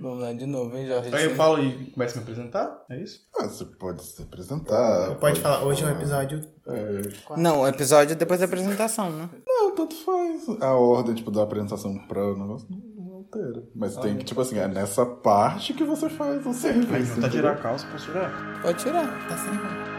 Vamos lá de novo, hein, Jorge? Aí eu falo e começo a me apresentar? É isso? Ah, você pode se apresentar. Pode falar, hoje é um episódio. É, Não, o episódio é depois da apresentação, né? não, tanto faz. A ordem, tipo, da apresentação pra o negócio não, altera. Mas tem que, tipo assim, é nessa parte que você faz o serviço. Aí não tá tirar a calça, posso tirar? Pode tirar. Tá sem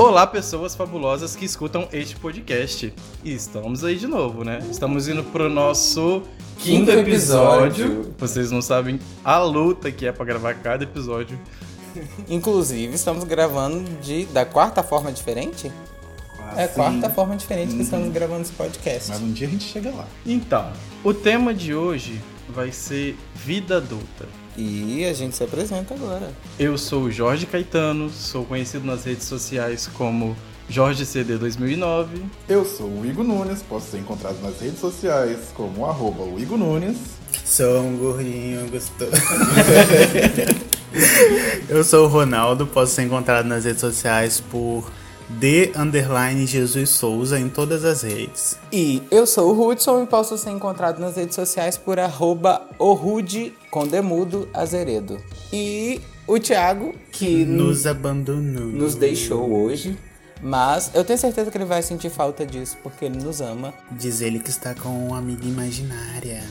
Olá, pessoas fabulosas que escutam este podcast. E estamos aí de novo, né? Estamos indo pro nosso quinto Quinto episódio. episódio. Vocês não sabem a luta que é pra gravar cada episódio. Inclusive, estamos gravando de, da quarta forma diferente? É a quarta forma diferente que estamos gravando esse podcast. Mas um dia a gente chega lá. Então, o tema de hoje vai ser vida adulta. E a gente se apresenta agora. Eu sou o Jorge Caetano, sou conhecido nas redes sociais como Jorge CD 2009. Eu sou o Igor Nunes, posso ser encontrado nas redes sociais como arroba o Igor Nunes. Sou um gordinho gostoso. Eu sou o Ronaldo, posso ser encontrado nas redes sociais por D underline Jesus Souza em todas as redes. E eu sou o Hudson e posso ser encontrado nas redes sociais por arroba orude com demudo azeredo. E o Thiago, que Nos abandonou. nos deixou hoje, mas eu tenho certeza que ele vai sentir falta disso, porque ele nos ama. Diz ele que está com uma amiga imaginária.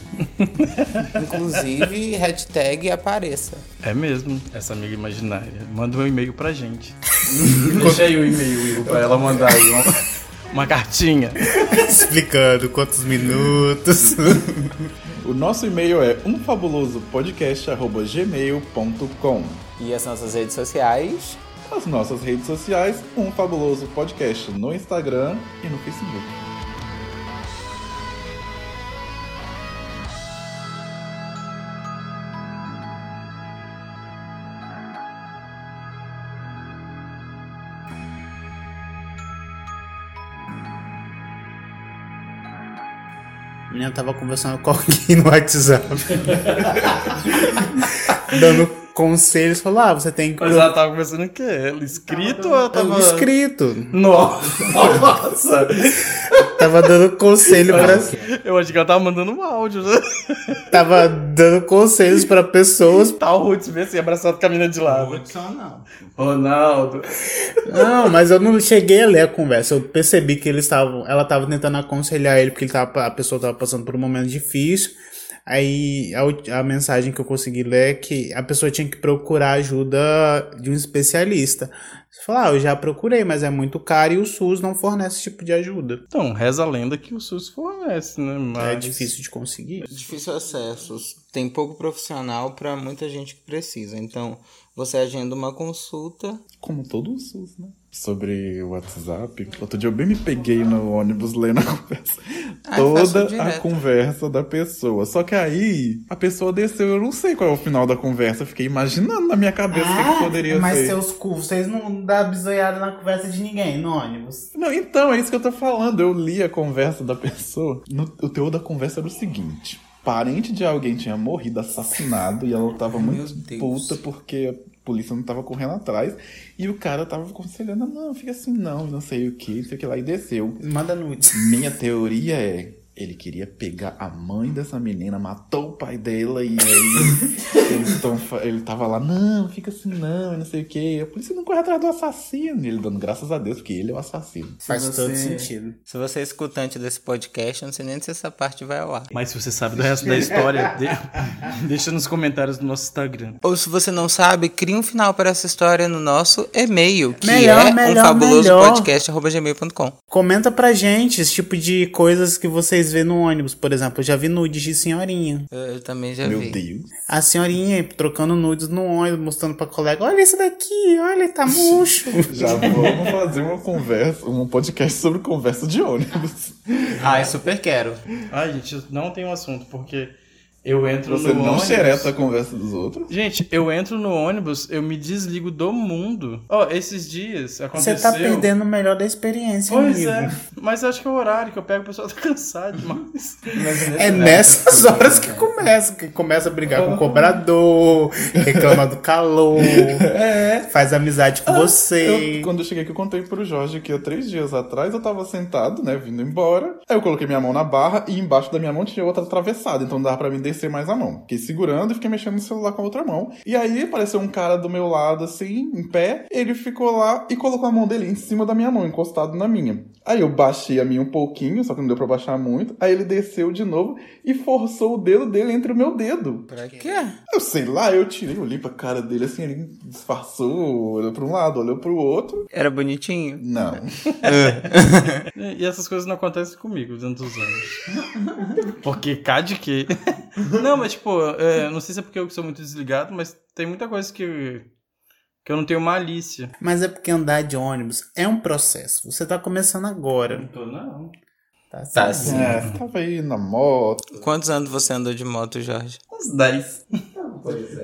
Inclusive, hashtag apareça. É mesmo, essa amiga imaginária. Manda um e-mail pra gente. Deixa aí o e-mail, Igor, pra ela mandar aí uma, uma cartinha. Explicando quantos minutos. O nosso e-mail é umfabulosopodcast.gmail.com E as nossas redes sociais. As nossas redes sociais, Um Fabuloso Podcast no Instagram e no Facebook. Menina tava conversando com alguém no WhatsApp. Dando conselhos, falou: Ah, você tem que. Mas ela tava conversando o quê? Ela escrito ou ela tava... Escrito. Nossa! Tava dando conselho pra. Eu acho que ela tava mandando um áudio, né? Tava dando conselhos pra pessoas. Tá o Roots bem assim, abraçado com a mina de lado. não. Ronaldo. Não, mas eu não cheguei a ler a conversa. Eu percebi que eles estavam. Ela tava tentando aconselhar ele, porque ele tava, a pessoa tava passando por um momento difícil. Aí a, a mensagem que eu consegui ler é que a pessoa tinha que procurar ajuda de um especialista. Você fala, ah, eu já procurei, mas é muito caro e o SUS não fornece esse tipo de ajuda. Então, reza a lenda que o SUS fornece, né? Mas... É difícil de conseguir. Difícil acesso. Tem pouco profissional para muita gente que precisa. Então, você agenda uma consulta. Como todo o SUS, né? Sobre o WhatsApp. Outro dia eu bem me peguei no ônibus lendo a conversa. Ah, Toda a conversa da pessoa. Só que aí a pessoa desceu, eu não sei qual é o final da conversa. Eu fiquei imaginando na minha cabeça o que, que poderia mas ser. seus cu, vocês não dão bisoiada na conversa de ninguém no ônibus. Não, então, é isso que eu tô falando. Eu li a conversa da pessoa. No- o teor da conversa era o seguinte: parente de alguém tinha morrido, assassinado, e ela tava muito puta porque a polícia não tava correndo atrás. E o cara tava aconselhando: não, fica assim, não, não sei o que, não sei o que lá, e desceu. Manda nudes. Minha teoria é. Ele queria pegar a mãe dessa menina, matou o pai dela e aí eles tão, ele tava lá, não, fica assim não, e não sei o que. A polícia não corre atrás do assassino. E ele dando graças a Deus, porque ele é o assassino. Faz Se todo você- sentido. Se você é escutante desse podcast, eu não sei nem se essa parte vai ao ar. Mas se você sabe do resto da história, de- deixa nos comentários do nosso Instagram. Ou se você não sabe, cria um final para essa história no nosso e-mail, que Melhor, é melhor, um fabuloso melhor. podcast.gmail.com. Comenta pra gente esse tipo de coisas que vocês vê no ônibus. Por exemplo, eu já vi nudes de senhorinha. Eu, eu também já Meu vi. Deus. A senhorinha trocando nudes no ônibus, mostrando pra colega: Olha esse daqui, olha, ele tá murcho. Já vamos fazer uma conversa, um podcast sobre conversa de ônibus. Ah, eu super quero. Ai, gente, não tem um assunto, porque Eu entro Você no não ônibus. xereta a conversa dos outros. Gente, eu entro no ônibus, eu me desligo do mundo. Ó, esses dias Você aconteceu... tá perdendo o melhor da experiência, Pois amigo. é, mas acho que é o horário que eu pego, o pessoal tá cansado demais. É nessas horas que começa, que começa a brigar com o cobrador, reclama do calor, faz amizade com você. Eu, quando eu cheguei aqui, eu contei pro Jorge que há três dias atrás eu tava sentado, né, vindo embora. Aí eu coloquei minha mão na barra e embaixo da minha mão tinha outra atravessada, então não dava pra mim descer mais a mão. Fiquei segurando e fiquei mexendo no celular com a outra mão. E aí apareceu um cara do meu lado, assim, em pé. Ele ficou lá e colocou a mão dele em cima da minha mão, encostado na minha. Aí eu baixei a minha um pouquinho, só que não deu pra baixar muito. Aí ele desceu de novo e forçou o dedo dele entre o meu dedo. Pra quê? Eu sei lá, eu tirei, olhei pra cara dele assim, ele disfarçou, olhou pra um lado, olhou pro outro. Era bonitinho. Não. E essas coisas não acontecem comigo dentro dos anos. Porque cá de quê? Não, mas tipo, é, não sei se é porque eu sou muito desligado, mas tem muita coisa que, que eu não tenho malícia. Mas é porque andar de ônibus é um processo. Você tá começando agora. Não tô, não. Tá, Tá. É, tava aí na moto. Quantos anos você andou de moto, Jorge? Uns 10.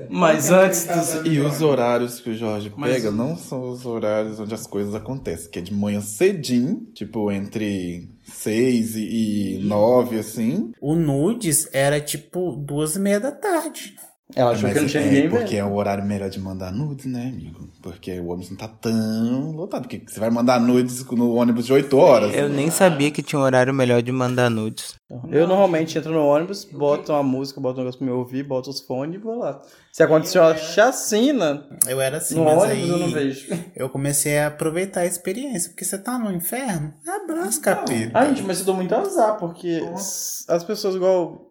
Mas antes dos... E os horários que o Jorge Mas- pega não são os horários onde as coisas acontecem, que é de manhã cedinho, tipo entre seis e, e nove, assim. O nudes era tipo duas e meia da tarde. Ela achou Mas que não tinha é ninguém porque vendo. é o horário melhor de mandar nudes, né, amigo? Porque o ônibus não tá tão lotado. Porque você vai mandar nudes no ônibus de 8 horas. Eu nem sabia que tinha um horário melhor de mandar nudes. Eu normalmente entro no ônibus, boto uma música, boto um negócio pra me ouvir, boto os fones e vou lá. Se acontecer uma chacina Eu era assim, no mas ônibus, aí eu não vejo. eu comecei a aproveitar a experiência. Porque você tá no inferno, abraço, capeta. Ah, gente, mas eu dou muito azar, porque as pessoas igual.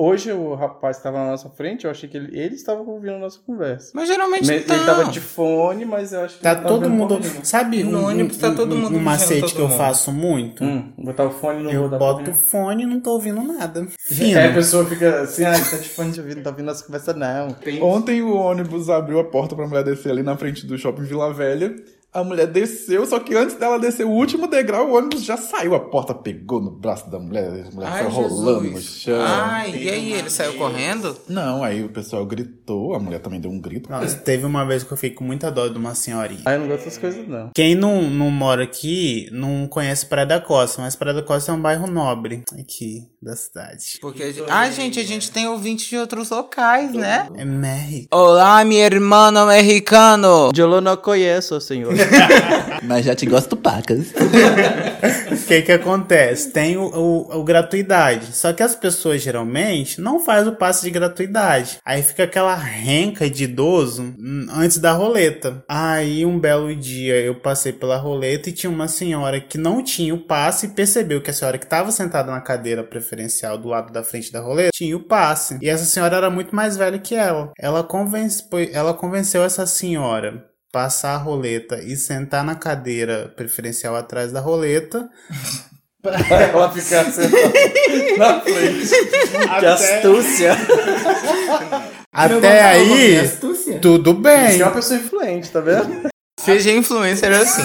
Hoje o rapaz que tava na nossa frente, eu achei que ele, ele estava ouvindo a nossa conversa. Mas geralmente Me- não. Ele tava de fone, mas eu acho que Tá ele tava todo mundo. nenhuma. Sabe No um, ônibus tá todo um- mundo um macete todo que eu faço muito? Hum, botar o fone no Eu boto o fone e não tô ouvindo nada. nenhuma. Fino. Aí a pessoa fica assim, ah, tá de fone de ouvido, não tá ouvindo nossa conversa não. Ontem o ônibus abriu a porta pra mulher descer ali na frente do shopping Vila Velha. A mulher desceu, só que antes dela descer o último degrau, o ônibus já saiu. A porta pegou no braço da mulher, a mulher Ai, foi rolando no Jesus. chão. Ai, e aí, ele saiu correndo? Não, aí o pessoal gritou, a mulher também deu um grito. Nossa, teve uma vez que eu fiquei com muita dó de uma senhorinha. Aí eu não gosto dessas coisas não. Quem não, não mora aqui não conhece Praia da Costa, mas Praia da Costa é um bairro nobre aqui da cidade. Porque. a gente- Ah, gente, a gente tem ouvintes de outros locais, né? É México. Olá, meu irmão americano! Eu não conheço, senhor. Mas já te gosto pacas. O que que acontece? Tem o, o, o gratuidade. Só que as pessoas geralmente não fazem o passe de gratuidade. Aí fica aquela renca de idoso antes da roleta. Aí um belo dia eu passei pela roleta e tinha uma senhora que não tinha o passe e percebeu que a senhora que estava sentada na cadeira preferencial do lado da frente da roleta tinha o passe. E essa senhora era muito mais velha que ela. Ela, convence, ela convenceu essa senhora passar a roleta e sentar na cadeira preferencial atrás da roleta. pra ela ficar sentada na frente. Que astúcia. Até aí, tudo Você é bem. uma pessoa influente, tá vendo? Seja influencer assim.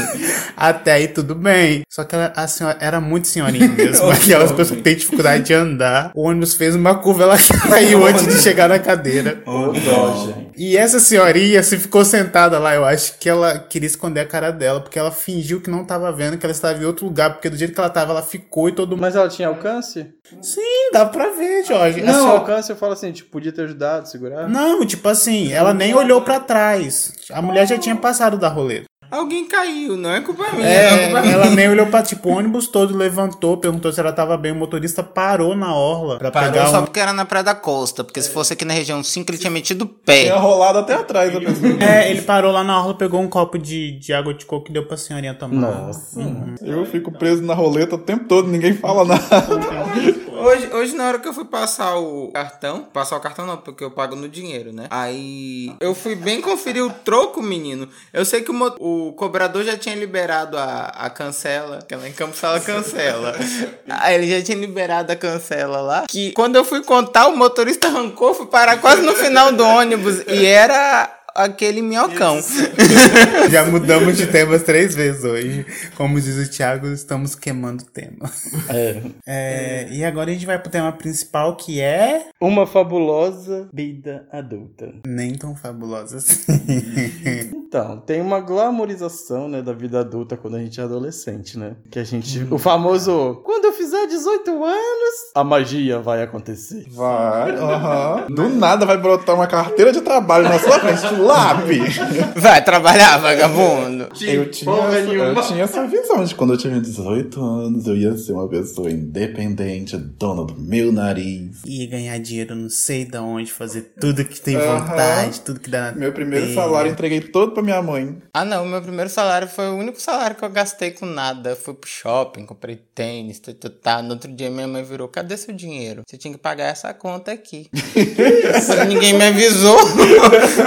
Até aí, tudo bem. Só que ela, a senhora era muito senhorinha mesmo. Aquelas pessoas que têm dificuldade de andar. O ônibus fez uma curva, ela caiu antes de chegar na cadeira. Ô, dó, gente. E essa senhorinha se ficou sentada lá. Eu acho que ela queria esconder a cara dela, porque ela fingiu que não tava vendo, que ela estava em outro lugar, porque do jeito que ela tava, ela ficou e todo mundo. Mas ela tinha alcance? Sim, dá pra ver, Jorge. Não, senhora- alcance eu falo assim, tipo, podia ter ajudado, segurar. Não, tipo assim, ela nem olhou pra trás. A mulher já tinha passado da roleta. Alguém caiu, não é culpa minha. É, não é culpa minha. ela nem olhou pra, tipo, o ônibus todo levantou, perguntou se ela tava bem. O motorista parou na orla pra Parou pegar só um... porque era na Praia da Costa. Porque se fosse aqui na região 5, ele tinha metido o pé. Tinha rolado até atrás da pessoa. É, ele parou lá na orla, pegou um copo de, de água de coco e deu pra senhorinha tomar. Nossa. Eu fico preso na roleta o tempo todo, ninguém fala nada. Hoje, hoje, na hora que eu fui passar o cartão, passar o cartão não, porque eu pago no dinheiro, né? Aí eu fui bem conferir o troco, menino. Eu sei que o, o cobrador já tinha liberado a, a cancela, que lá em Campos fala cancela. Aí ele já tinha liberado a cancela lá. Que quando eu fui contar, o motorista arrancou, fui parar quase no final do ônibus. E era aquele minhocão. Já mudamos de temas três vezes hoje. Como diz o Thiago, estamos queimando o tema. É. É, e agora a gente vai pro tema principal que é. Uma fabulosa vida adulta. Nem tão fabulosa assim. Então, tem uma glamorização, né, da vida adulta quando a gente é adolescente, né? Que a gente. O famoso. Quando fizer 18 anos, a magia vai acontecer. Vai, aham. Do nada vai brotar uma carteira de trabalho na sua frente, lápis. Vai trabalhar, vagabundo. Eu tinha, eu tinha essa visão de quando eu tinha 18 anos, eu ia ser uma pessoa independente, dona do meu nariz. Ia ganhar dinheiro, não sei de onde, fazer tudo que tem Aham. vontade, tudo que dá na Meu primeiro telha. salário eu entreguei todo pra minha mãe. Ah, não. Meu primeiro salário foi o único salário que eu gastei com nada. Fui pro shopping, comprei tênis, tá, tá, tá. No outro dia minha mãe virou: cadê seu dinheiro? Você tinha que pagar essa conta aqui. Ninguém me avisou.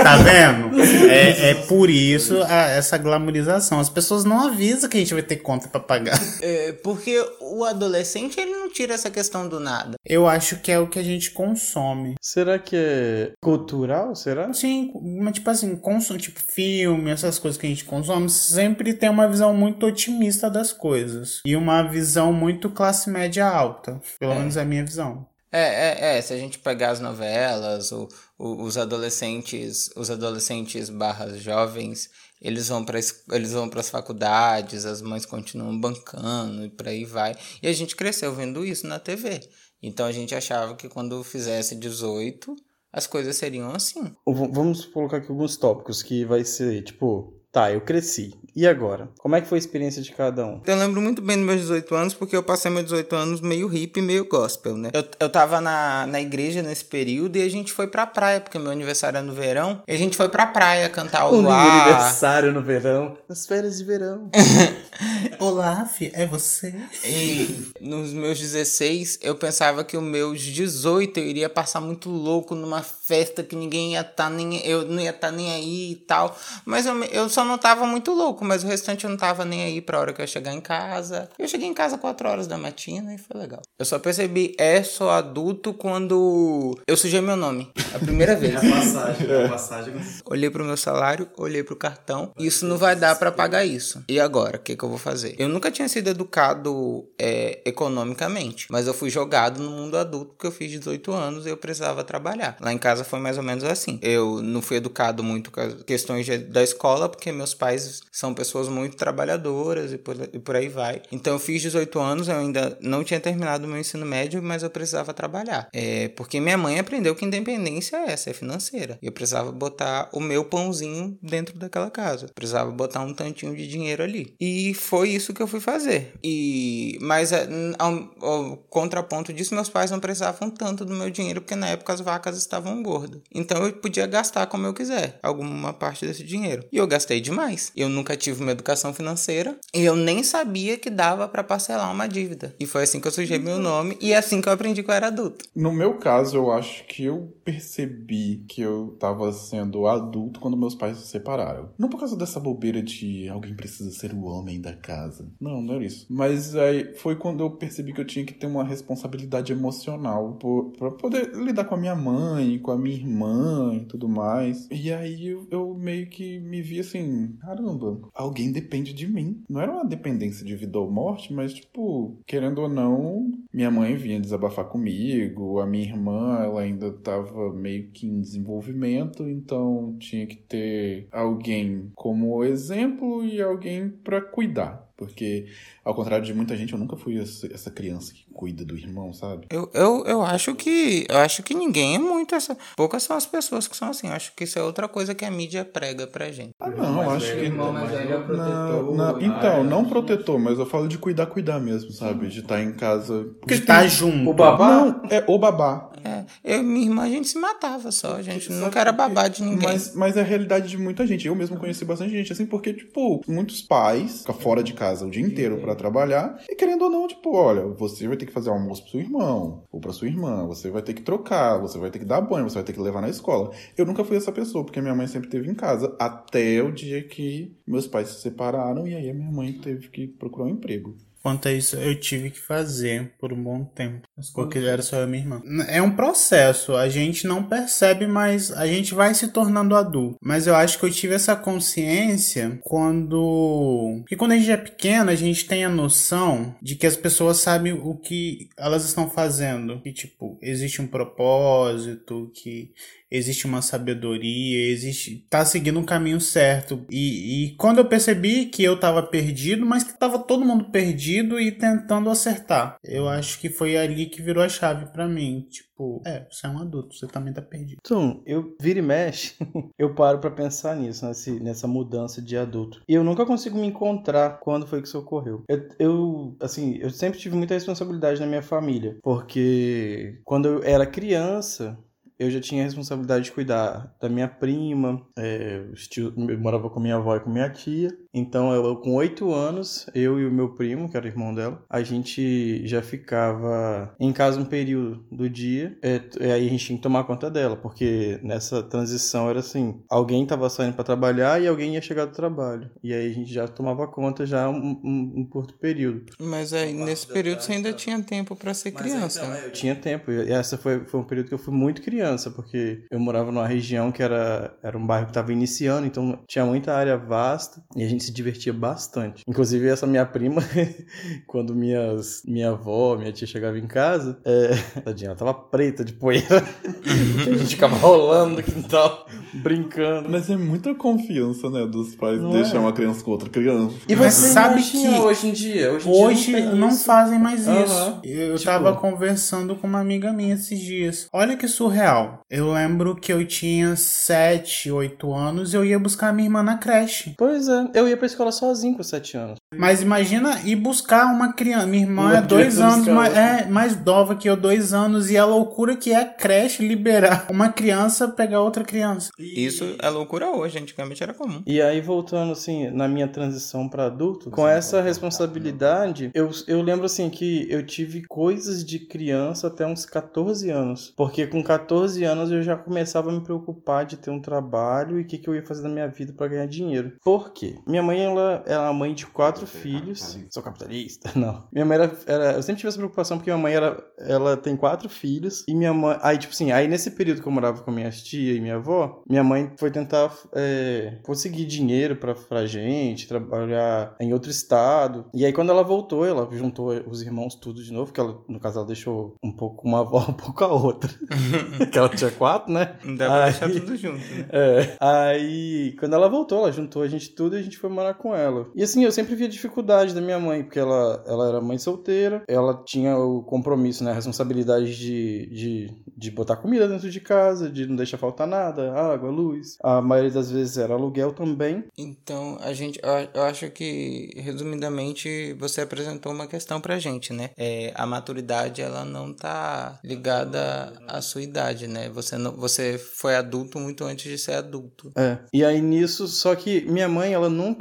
Tá vendo? É, é por isso a- essa glamorização. As pessoas não avisam que a gente vai ter conta pra pagar. É, porque o adolescente, ele não tira essa questão do nada. Eu acho que é o que a gente consome. Será que é cultural? Será? Sim, mas tipo assim, consome, tipo filme, essas coisas que a gente consome, sempre tem uma visão muito otimista das coisas. E uma visão muito classe média alta. Pelo menos é a minha visão. É, é, é, se a gente pegar as novelas, o, o- os adolescentes, os adolescentes barras jovens, eles vão para eles vão para as faculdades, as mães continuam bancando e por aí vai. E a gente cresceu vendo isso na TV. Então a gente achava que quando fizesse 18, as coisas seriam assim. Vamos colocar aqui alguns tópicos que vai ser, tipo, tá, eu cresci. E agora? Como é que foi a experiência de cada um? Eu lembro muito bem dos meus 18 anos, porque eu passei meus 18 anos meio hippie e meio gospel, né? Eu, eu tava na, na igreja nesse período e a gente foi pra praia, porque meu aniversário é no verão. E a gente foi pra praia cantar o O luar. aniversário no verão, nas férias de verão. Olá, fi, é você? E nos meus 16, eu pensava que os meus 18 eu iria passar muito louco numa festa que ninguém ia estar nem. Eu não ia estar nem aí e tal. Mas eu, eu só não tava muito louco, mas o restante eu não tava nem aí pra hora que eu chegar em casa. Eu cheguei em casa 4 horas da matina e foi legal. Eu só percebi, é, sou adulto quando eu sujei meu nome. A primeira vez. passagem, a passagem. Olhei pro meu salário, olhei pro cartão. Isso não vai dar pra pagar isso. E agora, o que, que eu vou fazer? Eu nunca tinha sido educado é, economicamente, mas eu fui jogado no mundo adulto porque eu fiz 18 anos e eu precisava trabalhar. Lá em casa foi mais ou menos assim. Eu não fui educado muito com as questões da escola porque meus pais são pessoas muito trabalhadoras e por, e por aí vai. Então eu fiz 18 anos, eu ainda não tinha terminado o meu ensino médio, mas eu precisava trabalhar. É, porque minha mãe aprendeu que independência é essa, é financeira. E eu precisava botar o meu pãozinho dentro daquela casa. Eu precisava botar um tantinho de dinheiro ali. E foi isso que eu fui fazer. E mas é, ao, ao contraponto disso, meus pais não precisavam tanto do meu dinheiro porque na época as vacas estavam gordas. Então eu podia gastar como eu quiser, alguma parte desse dinheiro. E eu gastei demais. Eu nunca tive uma educação financeira e eu nem sabia que dava pra parcelar uma dívida. E foi assim que eu sujei meu nome e é assim que eu aprendi que eu era adulto. No meu caso, eu acho que eu percebi que eu tava sendo adulto quando meus pais se separaram. Não por causa dessa bobeira de alguém precisa ser o homem da casa. Não, não era isso. Mas aí foi quando eu percebi que eu tinha que ter uma responsabilidade emocional por, pra poder lidar com a minha mãe, com a minha irmã e tudo mais. E aí eu, eu meio que me vi assim, caramba, alguém depende de mim. Não era uma dependência de vida ou morte, mas tipo, querendo ou não, minha mãe vinha desabafar comigo, a minha irmã, ela ainda tava meio que em desenvolvimento, então tinha que ter alguém como exemplo e alguém pra cuidar. Porque, ao contrário de muita gente, eu nunca fui essa criança que cuida do irmão, sabe? Eu, eu, eu acho que eu acho que ninguém é muito essa. Poucas são as pessoas que são assim. Eu acho que isso é outra coisa que a mídia prega pra gente. Ah, não, eu acho que. irmão mais velho é Não, protetor, então, não protetor, mas eu falo de cuidar, cuidar mesmo, sabe? De estar em casa. Porque tá junto. O babá? Não, é o babá. É, eu e minha irmã a gente se matava só. A gente nunca era babá de ninguém. Mas, mas é a realidade de muita gente. Eu mesmo conheci bastante gente assim, porque, tipo, muitos pais ficam fora de casa o dia inteiro pra trabalhar. E querendo ou não, tipo, olha, você vai ter que fazer almoço pro seu irmão, ou pra sua irmã, você vai ter que trocar, você vai ter que dar banho, você vai ter que levar na escola. Eu nunca fui essa pessoa, porque minha mãe sempre esteve em casa, até o dia que meus pais se separaram, e aí a minha mãe teve que procurar um emprego. Quanto a isso, eu tive que fazer por um bom tempo. Porque era só eu e minha irmã. É um processo, a gente não percebe, mas a gente vai se tornando adulto. Mas eu acho que eu tive essa consciência quando. Porque quando a gente é pequeno, a gente tem a noção de que as pessoas sabem o que elas estão fazendo. Que, tipo, existe um propósito, que existe uma sabedoria, existe tá seguindo um caminho certo. E, e quando eu percebi que eu tava perdido, mas que tava todo mundo perdido e tentando acertar. Eu acho que foi ali que virou a chave para mim, tipo, é, você é um adulto, você também tá perdido. Então, eu vira e mexe, eu paro para pensar nisso, nesse, nessa mudança de adulto. E eu nunca consigo me encontrar quando foi que isso ocorreu. Eu, eu, assim, eu sempre tive muita responsabilidade na minha família, porque quando eu era criança, eu já tinha a responsabilidade de cuidar da minha prima, é, eu morava com minha avó e com minha tia. Então, eu, com oito anos, eu e o meu primo, que era o irmão dela, a gente já ficava em casa um período do dia. É, aí a gente tinha que tomar conta dela, porque nessa transição era assim: alguém estava saindo para trabalhar e alguém ia chegar do trabalho. E aí a gente já tomava conta já um, um, um curto período. Mas aí nesse período você ainda tinha tempo para ser criança. Então, eu tinha tempo. E essa foi, foi um período que eu fui muito criança, porque eu morava numa região que era, era um bairro que estava iniciando, então tinha muita área vasta e a gente se divertia bastante. Inclusive, essa minha prima, quando minhas, minha avó, minha tia chegava em casa, é, tadinha, ela tava preta de poeira. a gente ficava rolando no quintal, brincando. Mas é muita confiança, né, dos pais Não deixar é? uma criança com outra criança. E Mas você sabe imagina que hoje em dia? Hoje, em Hoje dia não, isso. fazem mais isso. Aham. Eu Tipo- tava conversando com uma amiga minha esses dias. Olha que surreal. Eu lembro que eu tinha 7, 8 anos e eu ia buscar minha irmã na creche. Pois é, eu ia pra escola sozinho com 7 anos. Mas imagina ir buscar uma criança. Minha irmã Uma é dois anos mais, é, mais nova que eu, dois anos. E a loucura que é a creche liberar uma criança pegar outra criança. Isso é loucura hoje, antigamente era comum. E aí, voltando assim, na minha transição para adulto, com essa responsabilidade, eu, eu lembro assim que eu tive coisas de criança até uns 14 anos. Porque com 14 anos eu já começava a me preocupar de ter um trabalho e o que, que eu ia fazer na minha vida para ganhar dinheiro. Por quê? Minha mãe, ela, ela é a mãe de quatro filhos. Sou capitalista? Não. Minha mãe era, era. Eu sempre tive essa preocupação porque minha mãe era. Ela tem quatro filhos e minha mãe. Aí, tipo assim, aí nesse período que eu morava com minhas tia e minha avó, minha mãe foi tentar é, conseguir dinheiro pra, pra gente, trabalhar em outro estado. E aí, quando ela voltou, ela juntou os irmãos tudo de novo, que ela, no caso, ela deixou um pouco uma avó, um pouco a outra. que ela tinha quatro, né? Não dá pra Aí- deixar tudo junto, né? É. Aí, quando ela voltou, ela juntou a gente tudo e a gente foi morar com ela. E assim, eu sempre via dificuldade da minha mãe, porque ela, ela era mãe solteira, ela tinha o compromisso, né, a responsabilidade de, de, de botar comida dentro de casa, de não deixar faltar nada, água, luz. A maioria das vezes era aluguel também. Então, a gente, eu, eu acho que, resumidamente, você apresentou uma questão pra gente, né? É, a maturidade, ela não tá ligada à sua idade, né? Você, não, você foi adulto muito antes de ser adulto. É. E aí nisso, só que minha mãe, ela nunca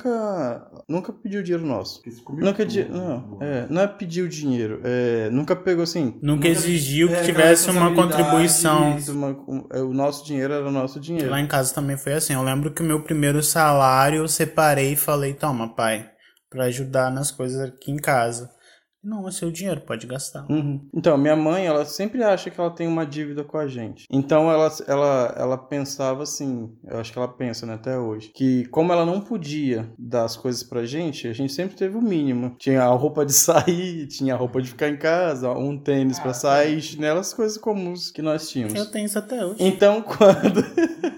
nunca pediu dinheiro nosso. Nunca di... não, é, não é pediu dinheiro, é, nunca pegou assim, Nunca exigiu que É, tivesse uma contribuição. uma- um- é, o nosso dinheiro era o nosso dinheiro. Lá em casa também foi assim. Eu lembro que o meu primeiro salário eu separei e falei: toma, pai, pra ajudar nas coisas aqui em casa. Não, é seu dinheiro, pode gastar. Uhum. Então, minha mãe, ela sempre acha que ela tem uma dívida com a gente. Então, ela, ela, ela pensava assim, eu acho que ela pensa, né, até hoje, que como ela não podia dar as coisas pra gente, a gente sempre teve o mínimo. Tinha a roupa de sair, tinha a roupa de ficar em casa, um tênis pra sair, chinelo, as coisas comuns que nós tínhamos. Eu tenho isso até hoje. Então, quando,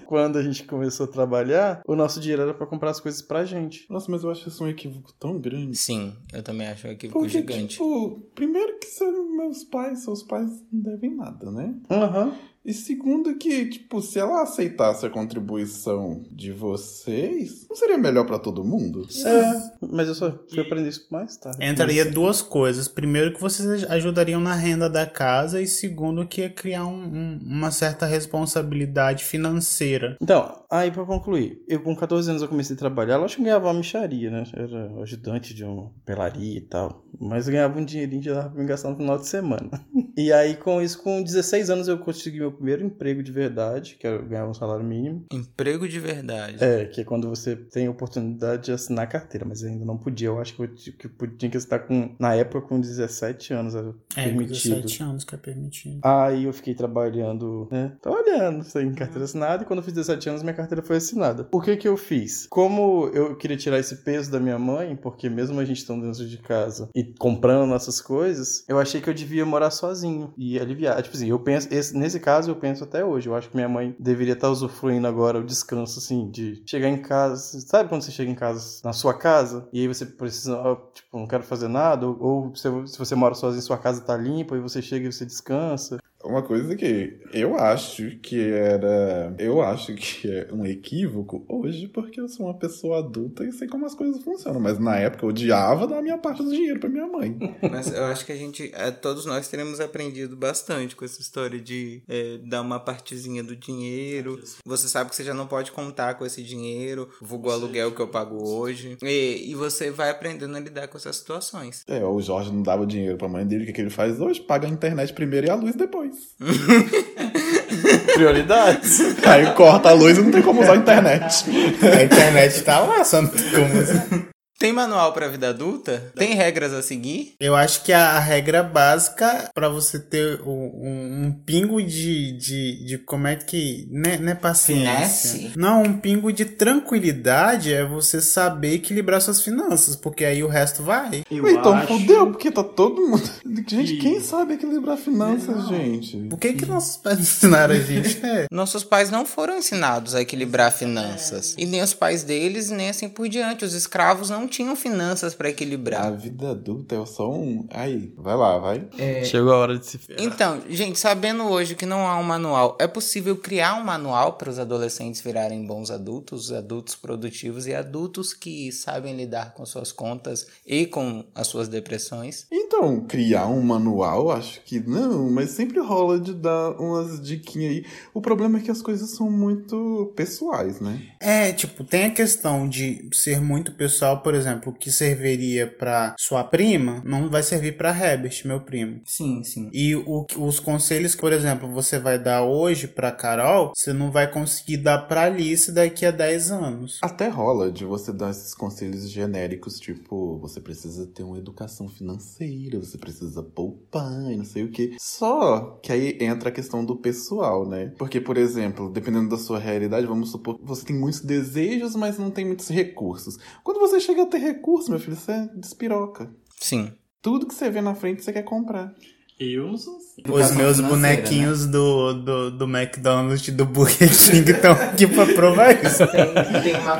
quando a gente começou a trabalhar, o nosso dinheiro era pra comprar as coisas pra gente. Nossa, mas eu acho isso um equívoco tão grande. Sim, eu também acho um equívoco Porque, gigante. Tipo, primeiro que são meus pais, seus pais não devem nada, né? Aham. E segundo que, tipo, se ela aceitasse a contribuição de vocês, não seria melhor pra todo mundo? É, mas eu só fui aprender isso mais tarde. Entraria duas coisas. Primeiro, que vocês ajudariam na renda da casa, e segundo, que ia criar um- um- uma certa responsabilidade financeira. Então, aí pra concluir, eu com 14 anos eu comecei a trabalhar, eu acho que ganhava uma micharia, né? Era ajudante de uma pelaria e tal. Mas eu ganhava um dinheirinho que dava pra me gastar no final de semana. E aí, com isso, com 16 anos, eu consegui meu primeiro emprego de verdade, que era ganhar um salário mínimo. Emprego de verdade. É, que é quando você tem a oportunidade de assinar a carteira, mas eu ainda não podia. Eu acho que eu que eu tinha que assinar com, na época com 17 anos, era É, permitido. 17 anos que é permitido. Aí eu fiquei trabalhando, né? Trabalhando, sem carteira assinada, e quando eu fiz 17 anos, minha carteira foi assinada. Por que que eu fiz? Como eu queria tirar esse peso da minha mãe, porque mesmo a gente estando dentro de casa e comprando nossas coisas, eu achei que eu devia morar sozinho e aliviar. Tipo assim, eu penso, esse- nesse caso eu penso até hoje, eu acho que minha mãe deveria estar usufruindo agora o descanso, assim, de chegar em casa, sabe quando você chega em casa, na sua casa, e aí você precisa, tipo, não quero fazer nada, ou, ou se, se você mora sozinho, sua casa tá limpa, e você chega e você descansa. Uma coisa que eu acho que era. Eu acho que é um equívoco hoje, porque eu sou uma pessoa adulta e sei como as coisas funcionam. Mas na época eu odiava dar a minha parte do dinheiro pra minha mãe. Mas eu acho que a gente, é, todos nós teremos aprendido bastante com essa história de é, dar uma partezinha do dinheiro. Você sabe que você já não pode contar com esse dinheiro, vulgo o aluguel que eu pago hoje. E, e você vai aprendendo a lidar com essas situações. É, o Jorge não dava dinheiro pra mãe dele, o que, que ele faz hoje? Paga a internet primeiro e a luz depois. Prioridades. Aí corta a luz e não tem como usar a internet. A internet tá lá, só não tem como. Tem manual pra vida adulta? Tem regras a seguir? Eu acho que a, regra básica pra você ter um, um- um pingo de, de, de como é que. Né, não é paciência. Finesse? Não, um pingo de tranquilidade é você saber equilibrar suas finanças, porque aí o resto vai. então fudeu, porque tá todo mundo. Gente, quem sabe equilibrar finanças, gente? Por que, que nossos pais ensinaram a gente? É. Nossos pais não foram ensinados a equilibrar finanças. E nem os pais deles, nem assim por diante. Os escravos não tinham finanças pra A equilibrar. vida adulta é só um. Aí, vai lá, vai. Chegou a hora de se ferrar. Então, gente, sabendo hoje que não há um manual, é possível criar um manual para os adolescentes virarem bons adultos, adultos produtivos e adultos que sabem lidar com suas contas e com as suas depressões? Então, criar um manual, acho que não, mas sempre rola de dar umas diquinhas aí. O problema é que as coisas são muito pessoais, né? É, tipo, tem a questão de ser muito pessoal, por exemplo, o que serviria pra sua prima não vai servir pra Herbert, meu primo. Sim, sim. E o- os conselhos que, por exemplo, você vai dar hoje pra Carol, você não vai conseguir dar pra Alice daqui a 10 anos. Até rola de você dar esses conselhos genéricos, tipo, você precisa ter uma educação financeira, você precisa poupar e não sei o quê. Só que aí entra a questão do pessoal, né? Porque, por exemplo, dependendo da sua realidade, vamos supor que você tem muitos desejos, mas não tem muitos recursos. Quando você chega a ter recursos, meu filho, você despiroca. Sim. Tudo que você vê na frente você quer comprar. Eu não sou assim. Os meus bonequinhos do, do, do McDonald's e do Burger King estão aqui pra provar isso.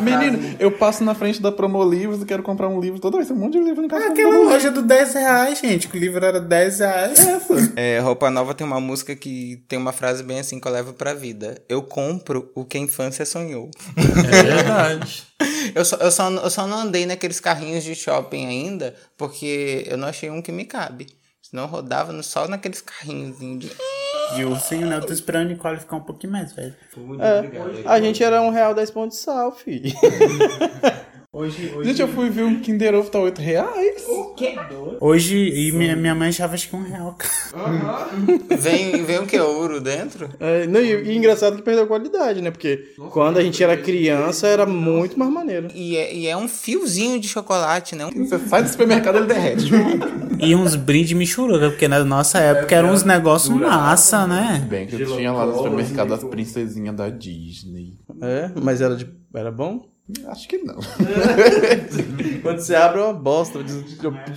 Menino, eu passo na frente da Promo Livros e quero comprar um livro toda vez. Tem um monte de livro em casa. Aquela loja do 10 reais, gente, que o livro era 10 reais. É, Roupa Nova tem uma música que tem uma frase bem assim que eu levo pra vida. Eu compro o que a infância sonhou. É verdade. Eu só, eu, só, eu só não andei naqueles carrinhos de shopping ainda, porque eu não achei um que me cabe. Senão rodava no- só naqueles carrinhos de. E o sim, né? Eu tô esperando a Nicole ficar um pouquinho mais velho. É, a gente era um real 10 pão de sal, filho. Hoje, Gente, eu fui ver um Kinder Ovo tá 8 reais. hoje e minha, minha mãe achava acho que um real. cara. Vem, vem o que? Ouro dentro? É, não, e, e engraçado que perdeu qualidade, né? Porque quando a gente era criança era muito mais maneiro. E é, e é um fiozinho de chocolate, né? Você sai do supermercado ele derrete. E uns brindes michuruca, porque na nossa época eram uns negócios massa, né? Bem que eu tinha lá no supermercado as princesinhas da Disney. É, mas era, de, era bom? Acho que não. Quando você abre é uma bosta.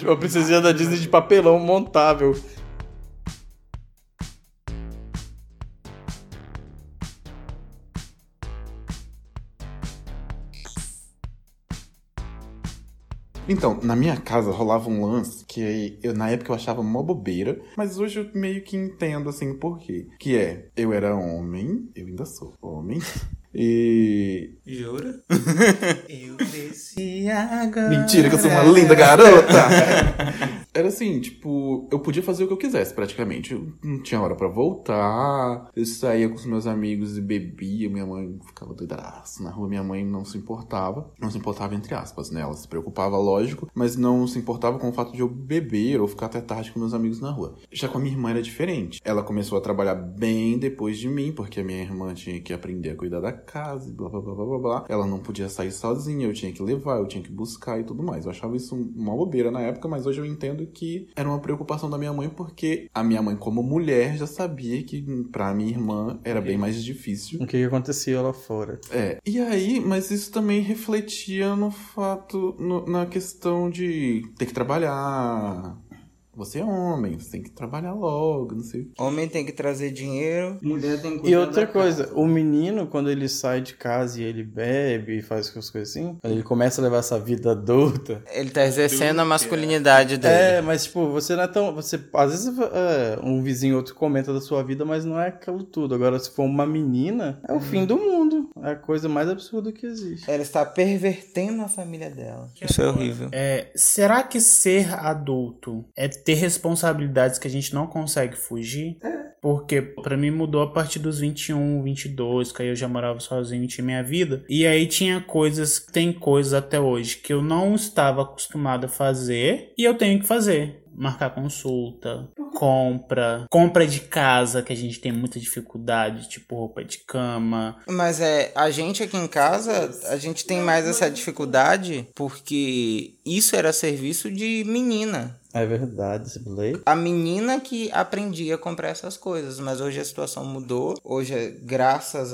Uma princesinha da Disney de papelão montável. Então, na minha casa rolava um lance que eu, na época eu achava mó bobeira, mas hoje eu meio que entendo assim por quê. Que é, eu era homem, eu ainda sou homem, e. Jura? eu cresci agora. Mentira, que eu sou uma linda garota! Era assim, tipo, eu podia fazer o que eu quisesse, praticamente. Eu não tinha hora pra voltar. Eu saía com os meus amigos e bebia. Minha mãe ficava doidaço na rua. Minha mãe não se importava. Não se importava, entre aspas, né? Ela se preocupava, lógico, mas não se importava com o fato de eu beber ou ficar até tarde com meus amigos na rua. Já com a minha irmã era diferente. Ela começou a trabalhar bem depois de mim, porque a minha irmã tinha que aprender a cuidar da casa e blá blá blá blá blá blá. Ela não podia sair sozinha, eu tinha que levar, eu tinha que buscar e tudo mais. Eu achava isso uma bobeira na época, mas hoje eu entendo que era uma preocupação da minha mãe, porque a minha mãe, como mulher, já sabia que pra minha irmã era bem mais difícil. O que que acontecia lá fora? É. E aí, mas isso também refletia no fato, no- na questão de ter que trabalhar. Você é homem, você tem que trabalhar logo, não sei o quê. Homem tem que trazer dinheiro, mulher tem que E outra coisa, casa. o menino, quando ele sai de casa e ele bebe e faz essas coisas assim, quando ele começa a levar essa vida adulta. Ele tá exercendo a masculinidade dele. É, mas tipo, você não é tão. Você, às vezes é, um vizinho outro comenta da sua vida, mas não é aquilo tudo. Agora, se for uma menina, é o fim do mundo. É a coisa mais absurda que existe. Ela está pervertendo a família dela. Isso é horrível. É, será que ser adulto é ter responsabilidades que a gente não consegue fugir? Porque pra mim mudou a partir dos 21, 22, que aí eu já morava sozinho tinha minha vida. E aí tinha coisas, tem coisas até hoje que eu não estava acostumado a fazer e eu tenho que fazer. Marcar consulta, compra, compra de casa que a gente tem muita dificuldade, tipo roupa de cama, Mas é, a gente aqui em casa, a gente tem mais essa dificuldade porque isso era serviço de menina. É verdade, esse Blake. A menina que aprendia a comprar essas coisas, mas hoje a situação mudou. Hoje, graças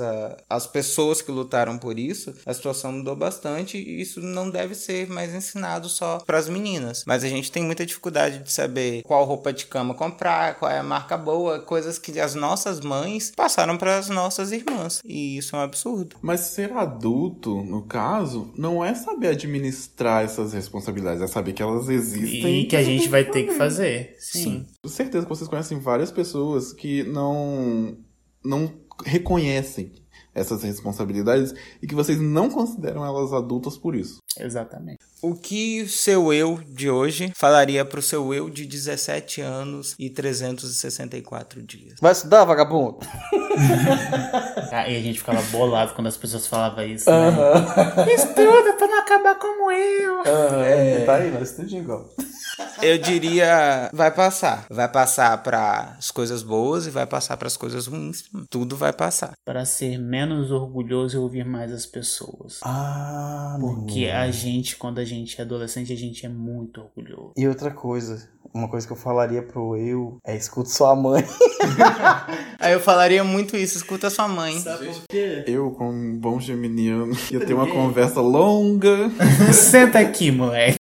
às pessoas que lutaram por isso, a situação mudou bastante e isso não deve ser mais ensinado só para as meninas. Mas a gente tem muita dificuldade de saber qual roupa de cama comprar, qual é a marca boa, coisas que as nossas mães passaram para as nossas irmãs. E isso é um absurdo. Mas ser adulto, no caso, não é saber administrar essas responsabilidades, é saber que elas existem. e que a gente vai ter que fazer. Sim. Com certeza que vocês conhecem várias pessoas que não, não reconhecem essas responsabilidades e que vocês não consideram elas adultas por isso. Exatamente. O que o seu eu de hoje falaria pro seu eu de 17 anos e 364 dias? Vai estudar, vagabundo? Ah, e a gente ficava bolado quando as pessoas falavam isso, né? Estuda pra não acabar como eu. É, tá aí, nós estudamos igual. Eu diria, vai passar. Vai passar para as coisas boas e vai passar para as coisas ruins. Tudo vai passar. Para ser menos orgulhoso e ouvir mais as pessoas. Ah, Porque a gente, quando a gente é adolescente, a gente é muito orgulhoso. E outra coisa, uma coisa que eu falaria pro eu é escuta sua mãe. Aí eu falaria muito isso, escuta sua mãe. por quê? Eu, como um bom geminiano, ia ter uma conversa longa. Senta aqui, moleque.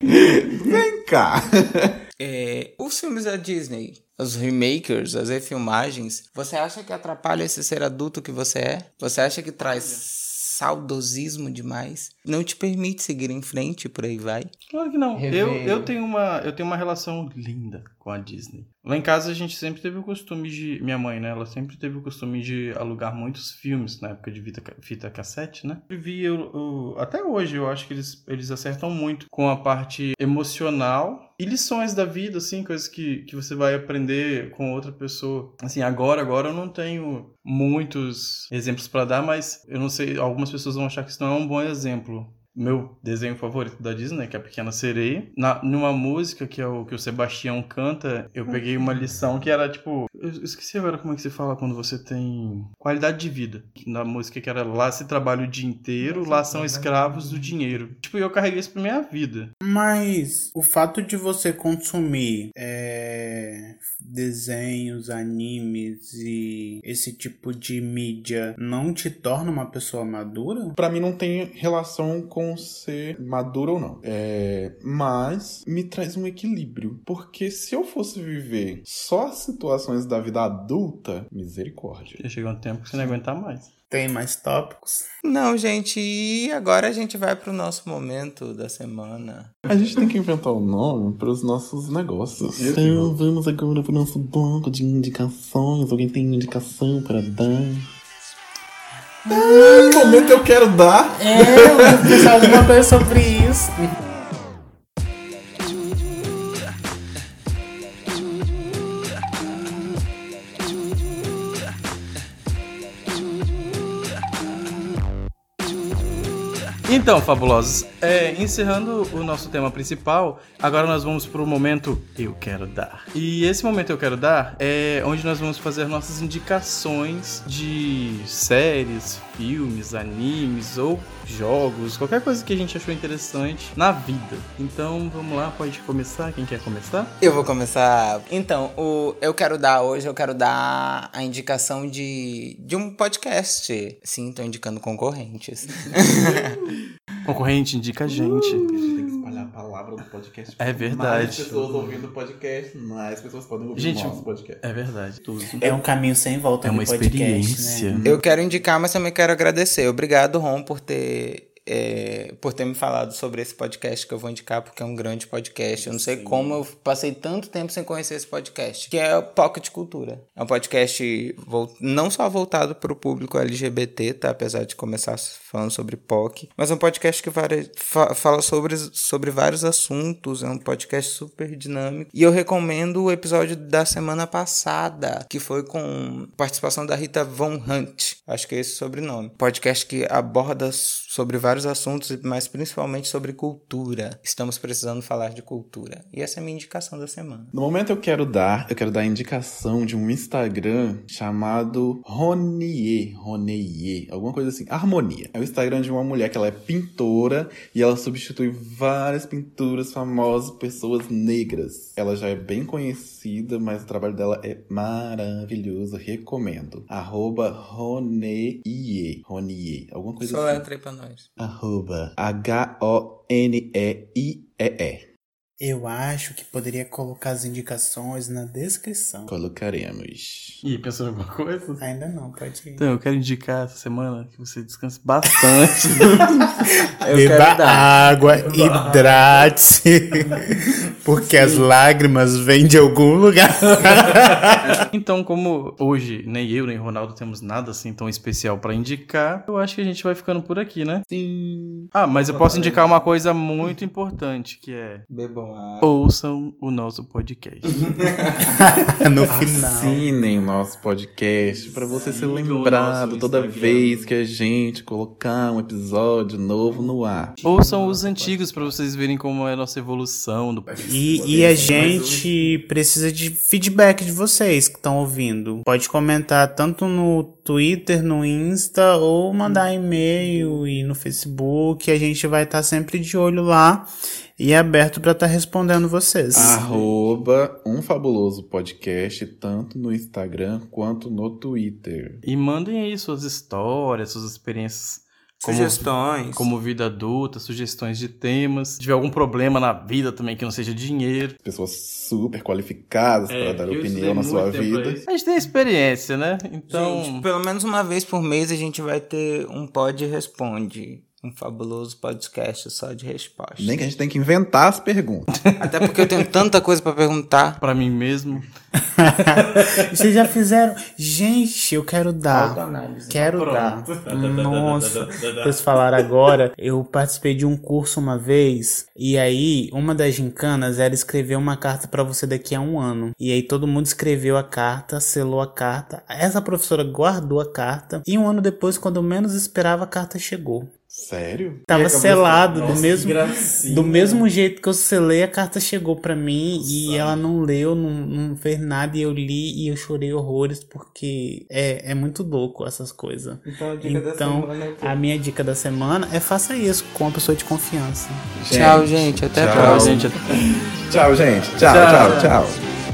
Cá! É, os filmes da Disney, os remakers, as refilmagens, você acha que atrapalha esse ser adulto que você é? Você acha que traz saudosismo demais? Não te permite seguir em frente, por aí vai? Claro que não. Eu, eu, tenho uma, eu tenho uma relação linda com a Disney. Lá em casa a gente sempre teve o costume de. Minha mãe, né? Ela sempre teve o costume de alugar muitos filmes na época de fita, fita cassete, né? Eu vi, eu, eu- até hoje eu acho que eles, eles acertam muito com a parte emocional e lições da vida, assim, coisas que, que você vai aprender com outra pessoa. Assim, agora, agora eu não tenho muitos exemplos pra dar, mas eu não sei, algumas pessoas vão achar que isso não é um bom exemplo meu desenho favorito da Disney, que é a Pequena Sereia. Na, numa música que é o que o Sebastião canta, eu peguei uma lição que era tipo. Eu esqueci agora como é que se fala quando você tem qualidade de vida. Na música que era lá se trabalha o dia inteiro, lá são escravos do dinheiro. Tipo, eu carreguei isso pra minha vida. Mas o fato de você consumir é, desenhos, animes e esse tipo de mídia não te torna uma pessoa madura? Pra mim não tem relação com ser maduro ou não. É, mas me traz um equilíbrio. Porque se eu fosse viver só as situações da vida adulta, misericórdia. Já chegou um tempo que você não aguentar mais. Tem mais tópicos? Não, gente, e agora a gente vai pro nosso momento da semana. A gente tem que inventar um nome para os nossos negócios. Então vamos agora pro nosso bloco de indicações. Alguém tem indicação para dar? Ah, momento eu quero dar. É, eu vou pensar alguma coisa sobre isso. Então, fabulosos, é, encerrando o nosso tema principal, agora nós vamos pro momento Eu Quero Dar. E esse momento Eu Quero Dar é onde nós vamos fazer nossas indicações de séries, filmes, animes ou jogos, qualquer coisa que a gente achou interessante na vida. Então, vamos lá, pode começar? Quem quer começar? Eu vou começar. Então, o eu quero dar hoje, eu quero dar a indicação de, de um podcast. Sim, tô indicando concorrentes. Concorrente indica a gente. A palavra do podcast. É verdade. Mais pessoas ouvindo o podcast, mais pessoas podem ouvir Gente, o nosso podcast. É verdade, tudo. É um caminho sem volta É uma podcast, experiência. Né? Eu quero indicar, mas também quero agradecer. Obrigado, Ron, por ter. É, por ter me falado sobre esse podcast que eu vou indicar, porque é um grande podcast. Eu não sei como eu passei tanto tempo sem conhecer esse podcast, que é o Pocket Cultura. É um podcast não só voltado para o público LGBT, tá? Apesar de começar falando sobre POC, mas é um podcast que fala sobre, sobre vários assuntos. É um podcast super dinâmico. E eu recomendo o episódio da semana passada, que foi com participação da Rita Von Hunt. Acho que é esse o sobrenome. Podcast que aborda sobre vários assuntos, mas principalmente sobre cultura. Estamos precisando falar de cultura. E essa é a minha indicação da semana. No momento eu quero dar, eu quero dar a indicação de um Instagram chamado Ronier, Ronier, alguma coisa assim, Harmonia. É o Instagram de uma mulher que ela é pintora e ela substitui várias pinturas famosas por pessoas negras. Ela já é bem conhecida, mas o trabalho dela é maravilhoso, recomendo. Arroba Ronier, Ronier, alguma coisa Só assim. entra aí pra nós. Arroba H-O-N-E-I-E-E. Eu acho que poderia colocar as indicações na descrição. Colocaremos. Ih, pensou em alguma coisa? Ainda não, pode ir. Então, eu quero indicar essa semana que você descanse bastante. Eu Beba quero dar. água, hidrate-se, porque as lágrimas vêm de algum lugar. então, como hoje nem eu nem Ronaldo temos nada assim tão especial pra indicar, eu acho que a gente vai ficando por aqui, né? Sim. Ah, mas eu posso indicar uma coisa muito importante, que é Bebam água. ouçam o nosso podcast. No final. Assinem o nosso podcast para você ser lembrado toda Instagram. vez que a gente colocar um episódio novo no ar. ouçam os antigos pra vocês verem como é a nossa evolução do E, e a gente precisa de feedback de vocês que estão ouvindo. Pode comentar tanto no Twitter, no Insta, ou mandar e-mail e no Facebook. A gente vai estar sempre de olho lá e aberto para estar respondendo vocês. Arroba um fabuloso podcast, tanto no Instagram quanto no Twitter. E mandem aí suas histórias, suas experiências como, Sugestões. como vida adulta, sugestões de temas. Se tiver algum problema na vida também que não seja dinheiro. Pessoas super qualificadas para dar opinião na sua vida. A gente tem experiência, né? Então. Gente, pelo menos uma vez por mês a gente vai ter um Pod Responde. Um fabuloso podcast só de resposta. Nem que a gente tem que inventar as perguntas. Até porque eu tenho tanta coisa pra perguntar. Pra mim mesmo. Vocês já fizeram? Gente, eu quero dar. Autoanálise. Quero dar. Nossa, vocês falaram agora. Eu participei de um curso uma vez. E aí, uma das gincanas era escrever uma carta pra você daqui a um ano. E aí, todo mundo escreveu a carta, selou a carta. Essa professora guardou a carta. E um ano depois, quando eu menos esperava, a carta chegou. Sério? Tava selado do mesmo do mesmo jeito que eu selei, a carta chegou pra mim e ela não leu, não, não fez nada e eu li e eu chorei horrores porque é, é muito louco essas coisas. Então, a Então, a minha dica da semana é faça isso com uma pessoa de confiança. Tchau, gente. Até a Tchau. próxima. Gente, até- Tchau, gente. tchau, tchau. tchau.